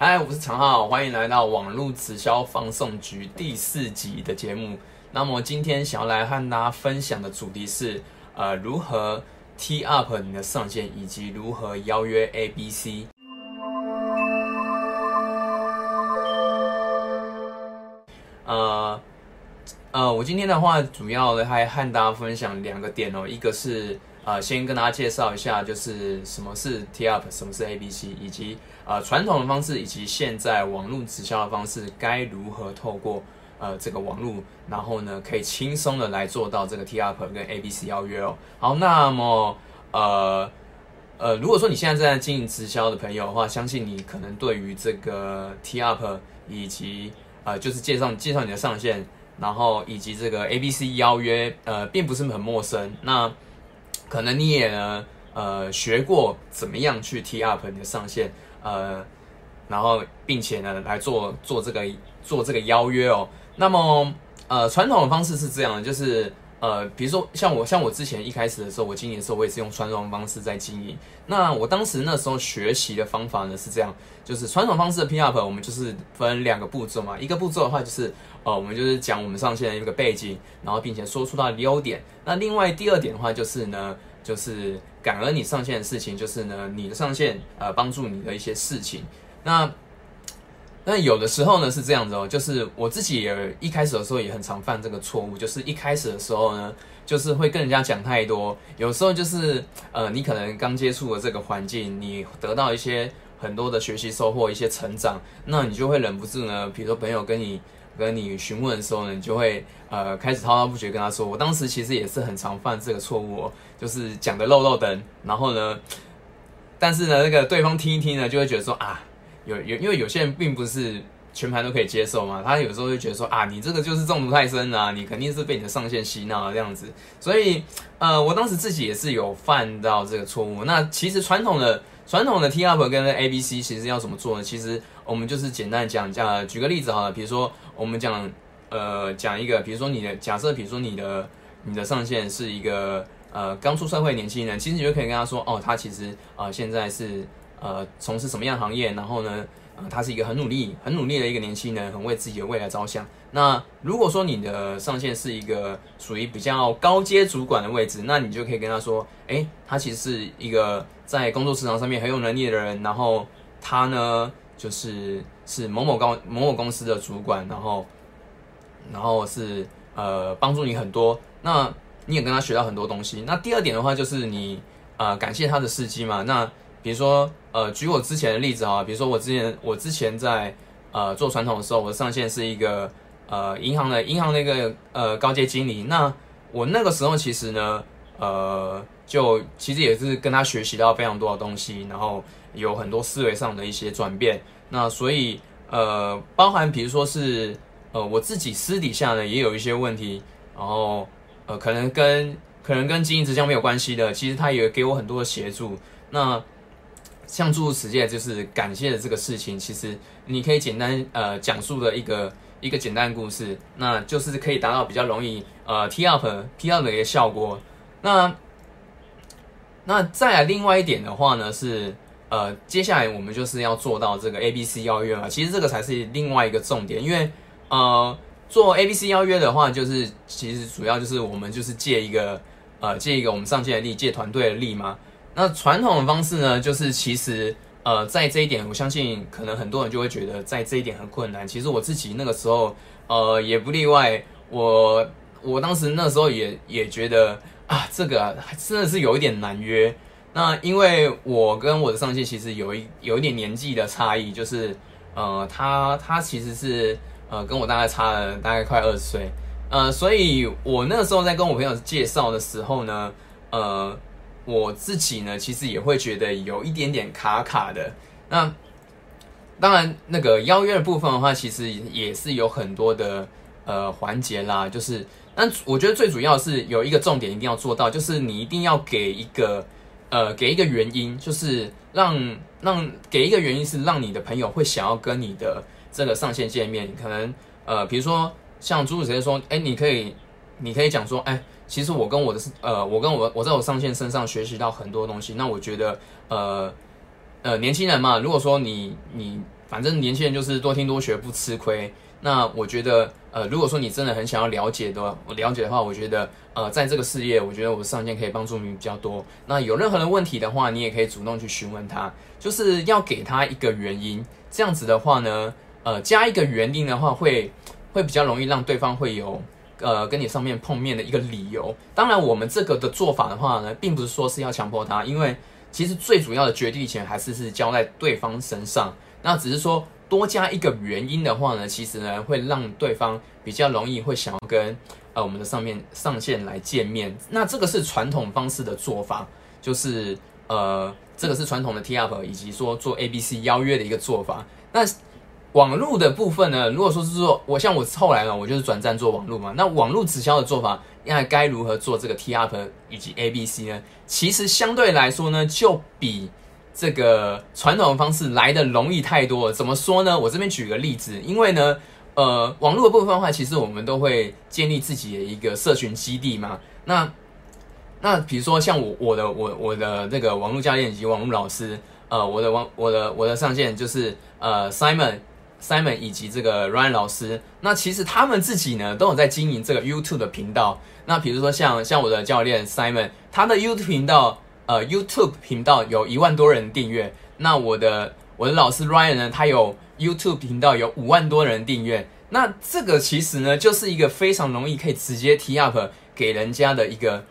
嗨，我是常浩，欢迎来到网络直销放送局第四集的节目。那么今天想要来和大家分享的主题是，呃，如何 T up 你的上线，以及如何邀约 A、B、C。呃呃，我今天的话，主要的还和大家分享两个点哦，一个是呃，先跟大家介绍一下，就是什么是 T up，什么是 A、B、C，以及呃传统的方式，以及现在网络直销的方式，该如何透过呃这个网络，然后呢，可以轻松的来做到这个 T up 跟 A、B、C 邀约哦。好，那么呃呃，如果说你现在正在经营直销的朋友的话，相信你可能对于这个 T up 以及呃就是介绍介绍你的上线。然后以及这个 A、B、C 邀约，呃，并不是很陌生。那可能你也呢，呃，学过怎么样去 T up 你的上线，呃，然后并且呢来做做这个做这个邀约哦。那么，呃，传统的方式是这样的，就是。呃，比如说像我，像我之前一开始的时候，我经营的时候，我也是用传统方式在经营。那我当时那时候学习的方法呢是这样，就是传统方式的 P up，我们就是分两个步骤嘛。一个步骤的话就是，呃，我们就是讲我们上线的一个背景，然后并且说出它的优点。那另外第二点的话就是呢，就是感恩你上线的事情，就是呢你的上线呃帮助你的一些事情。那那有的时候呢是这样子哦，就是我自己也一开始的时候也很常犯这个错误，就是一开始的时候呢，就是会跟人家讲太多。有时候就是呃，你可能刚接触了这个环境，你得到一些很多的学习收获，一些成长，那你就会忍不住呢，比如说朋友跟你跟你询问的时候呢，你就会呃开始滔滔不绝跟他说。我当时其实也是很常犯这个错误，哦，就是讲的漏漏等，然后呢，但是呢，那个对方听一听呢，就会觉得说啊。有有，因为有些人并不是全盘都可以接受嘛，他有时候就觉得说啊，你这个就是中毒太深啊，你肯定是被你的上线洗脑了这样子。所以，呃，我当时自己也是有犯到这个错误。那其实传统的传统的 T up 跟 A B C 其实要怎么做呢？其实我们就是简单讲讲，举个例子好了，比如说我们讲呃讲一个，比如说你的假设，比如说你的你的上线是一个呃刚出社会的年轻人，其实你就可以跟他说哦，他其实啊现在是。呃，从事什么样的行业？然后呢，呃，他是一个很努力、很努力的一个年轻人，很为自己的未来着想。那如果说你的上线是一个属于比较高阶主管的位置，那你就可以跟他说，哎，他其实是一个在工作市场上面很有能力的人，然后他呢，就是是某某高某某公司的主管，然后，然后是呃帮助你很多，那你也跟他学到很多东西。那第二点的话，就是你呃感谢他的事迹嘛，那。比如说，呃，举我之前的例子啊，比如说我之前我之前在呃做传统的时候，我上线是一个呃银行的银行的一个呃高阶经理。那我那个时候其实呢，呃，就其实也是跟他学习到非常多的东西，然后有很多思维上的一些转变。那所以呃，包含比如说是呃我自己私底下呢也有一些问题，然后呃可能跟可能跟经营直销没有关系的，其实他也给我很多的协助。那像诸如此类，就是感谢的这个事情，其实你可以简单呃讲述的一个一个简单故事，那就是可以达到比较容易呃 T up T up 的一个效果。那那再来另外一点的话呢，是呃接下来我们就是要做到这个 A B C 邀约嘛，其实这个才是另外一个重点，因为呃做 A B C 邀约的话，就是其实主要就是我们就是借一个呃借一个我们上线的力，借团队的力嘛。那传统的方式呢，就是其实，呃，在这一点，我相信可能很多人就会觉得在这一点很困难。其实我自己那个时候，呃，也不例外。我我当时那时候也也觉得啊，这个真的是有一点难约。那因为我跟我的上线其实有一有一点年纪的差异，就是呃，他他其实是呃跟我大概差了大概快二十岁，呃，所以我那时候在跟我朋友介绍的时候呢，呃。我自己呢，其实也会觉得有一点点卡卡的。那当然，那个邀约的部分的话，其实也是有很多的呃环节啦。就是，但我觉得最主要是有一个重点一定要做到，就是你一定要给一个呃给一个原因，就是让让给一个原因是让你的朋友会想要跟你的这个上线见面。可能呃，比如说像朱主直接说，哎，你可以你可以讲说，哎。其实我跟我的呃，我跟我我在我上线身上学习到很多东西。那我觉得，呃呃年轻人嘛，如果说你你反正年轻人就是多听多学不吃亏。那我觉得，呃，如果说你真的很想要了解的，我了解的话，我觉得，呃，在这个事业，我觉得我上线可以帮助你比较多。那有任何的问题的话，你也可以主动去询问他，就是要给他一个原因。这样子的话呢，呃，加一个原因的话，会会比较容易让对方会有，呃，跟你上面碰面的一个理由。当然，我们这个的做法的话呢，并不是说是要强迫他，因为其实最主要的决定权还是是交在对方身上。那只是说。多加一个原因的话呢，其实呢会让对方比较容易会想要跟呃我们的上面上线来见面。那这个是传统方式的做法，就是呃这个是传统的 T up 以及说做 A B C 邀约的一个做法。那网络的部分呢，如果说是说我像我后来呢，我就是转战做网络嘛。那网络直销的做法，那该如何做这个 T up 以及 A B C 呢？其实相对来说呢，就比这个传统的方式来的容易太多，怎么说呢？我这边举个例子，因为呢，呃，网络的部分的话，其实我们都会建立自己的一个社群基地嘛。那那比如说像我我的我我的这个网络教练以及网络老师，呃，我的网我的我的上线就是呃 Simon Simon 以及这个 Ryan 老师，那其实他们自己呢都有在经营这个 YouTube 的频道。那比如说像像我的教练 Simon，他的 YouTube 频道。呃，YouTube 频道有一万多人订阅。那我的我的老师 Ryan 呢，他有 YouTube 频道有五万多人订阅。那这个其实呢，就是一个非常容易可以直接 T up 给人家的一个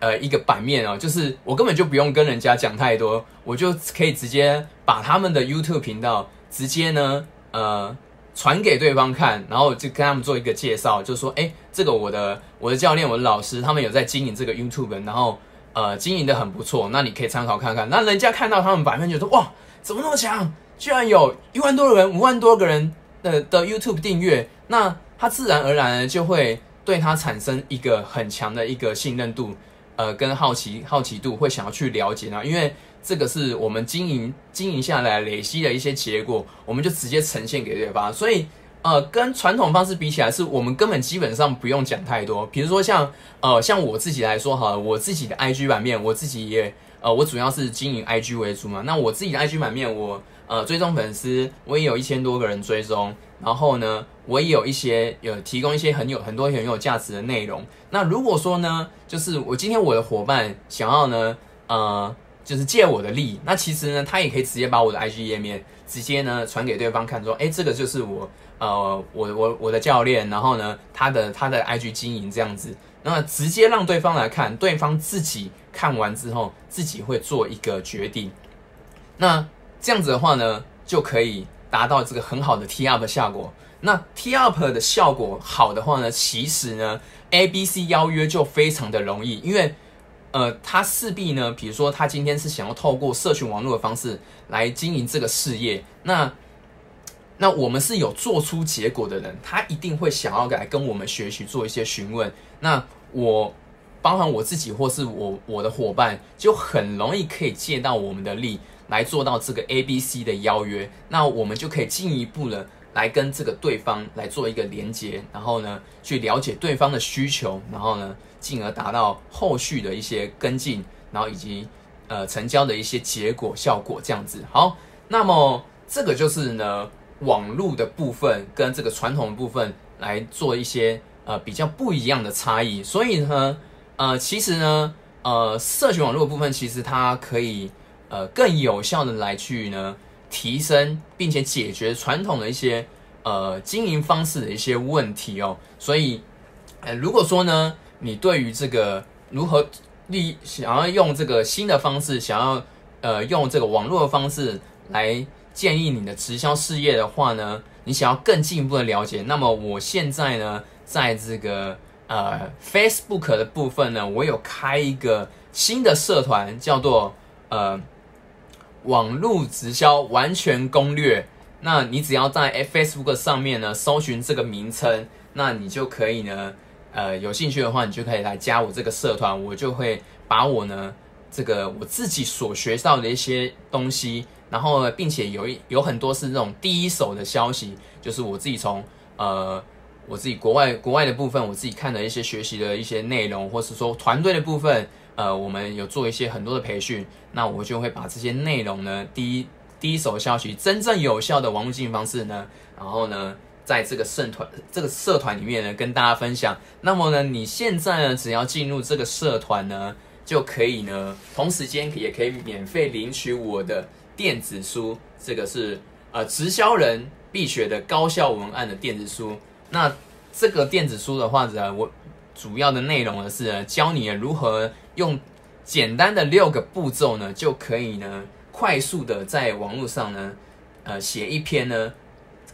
呃一个版面哦。就是我根本就不用跟人家讲太多，我就可以直接把他们的 YouTube 频道直接呢呃传给对方看，然后就跟他们做一个介绍，就说哎，这个我的我的教练我的老师他们有在经营这个 YouTube，然后。呃，经营的很不错，那你可以参考看看。那人家看到他们百分，觉得哇，怎么那么强？居然有一万多个人、五万多个人的的 YouTube 订阅，那他自然而然就会对他产生一个很强的一个信任度，呃，跟好奇好奇度，会想要去了解呢。因为这个是我们经营经营下来累积的一些结果，我们就直接呈现给对方，所以。呃，跟传统方式比起来，是我们根本基本上不用讲太多。比如说像呃，像我自己来说哈，我自己的 IG 版面，我自己也呃，我主要是经营 IG 为主嘛。那我自己的 IG 版面，我呃追踪粉丝，我也有一千多个人追踪。然后呢，我也有一些有提供一些很有很多很有价值的内容。那如果说呢，就是我今天我的伙伴想要呢，呃，就是借我的力，那其实呢，他也可以直接把我的 IG 页面直接呢传给对方看，说，哎，这个就是我。呃，我我我的教练，然后呢，他的他的 IG 经营这样子，那直接让对方来看，对方自己看完之后，自己会做一个决定。那这样子的话呢，就可以达到这个很好的 T up 效果。那 T up 的效果好的话呢，其实呢，A B C 邀约就非常的容易，因为呃，他势必呢，比如说他今天是想要透过社群网络的方式来经营这个事业，那。那我们是有做出结果的人，他一定会想要来跟我们学习，做一些询问。那我，包含我自己或是我我的伙伴，就很容易可以借到我们的力来做到这个 A、B、C 的邀约。那我们就可以进一步的来跟这个对方来做一个连接，然后呢，去了解对方的需求，然后呢，进而达到后续的一些跟进，然后以及呃成交的一些结果效果这样子。好，那么这个就是呢。网络的部分跟这个传统的部分来做一些呃比较不一样的差异，所以呢，呃，其实呢，呃，社群网络部分其实它可以呃更有效的来去呢提升，并且解决传统的一些呃经营方式的一些问题哦。所以，呃，如果说呢，你对于这个如何利想要用这个新的方式，想要呃用这个网络的方式来。建议你的直销事业的话呢，你想要更进一步的了解，那么我现在呢，在这个呃 Facebook 的部分呢，我有开一个新的社团，叫做呃网络直销完全攻略。那你只要在 Facebook 上面呢搜寻这个名称，那你就可以呢，呃有兴趣的话，你就可以来加我这个社团，我就会把我呢这个我自己所学到的一些东西。然后，并且有一有很多是那种第一手的消息，就是我自己从呃我自己国外国外的部分，我自己看的一些学习的一些内容，或是说团队的部分，呃，我们有做一些很多的培训，那我就会把这些内容呢，第一第一手消息，真正有效的网络经营方式呢，然后呢，在这个社团这个社团里面呢，跟大家分享。那么呢，你现在呢，只要进入这个社团呢，就可以呢，同时间也可以免费领取我的电子书，这个是呃直销人必学的高效文案的电子书。那这个电子书的话呢，我主要的内容呢是教你如何用简单的六个步骤呢，就可以呢快速的在网络上呢，呃写一篇呢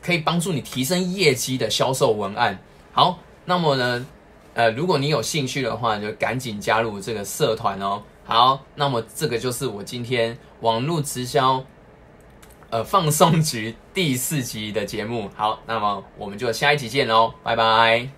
可以帮助你提升业绩的销售文案。好，那么呢，呃，如果你有兴趣的话，就赶紧加入这个社团哦。好，那么这个就是我今天网络直销。呃，放松局第四集的节目，好，那么我们就下一集见喽，拜拜。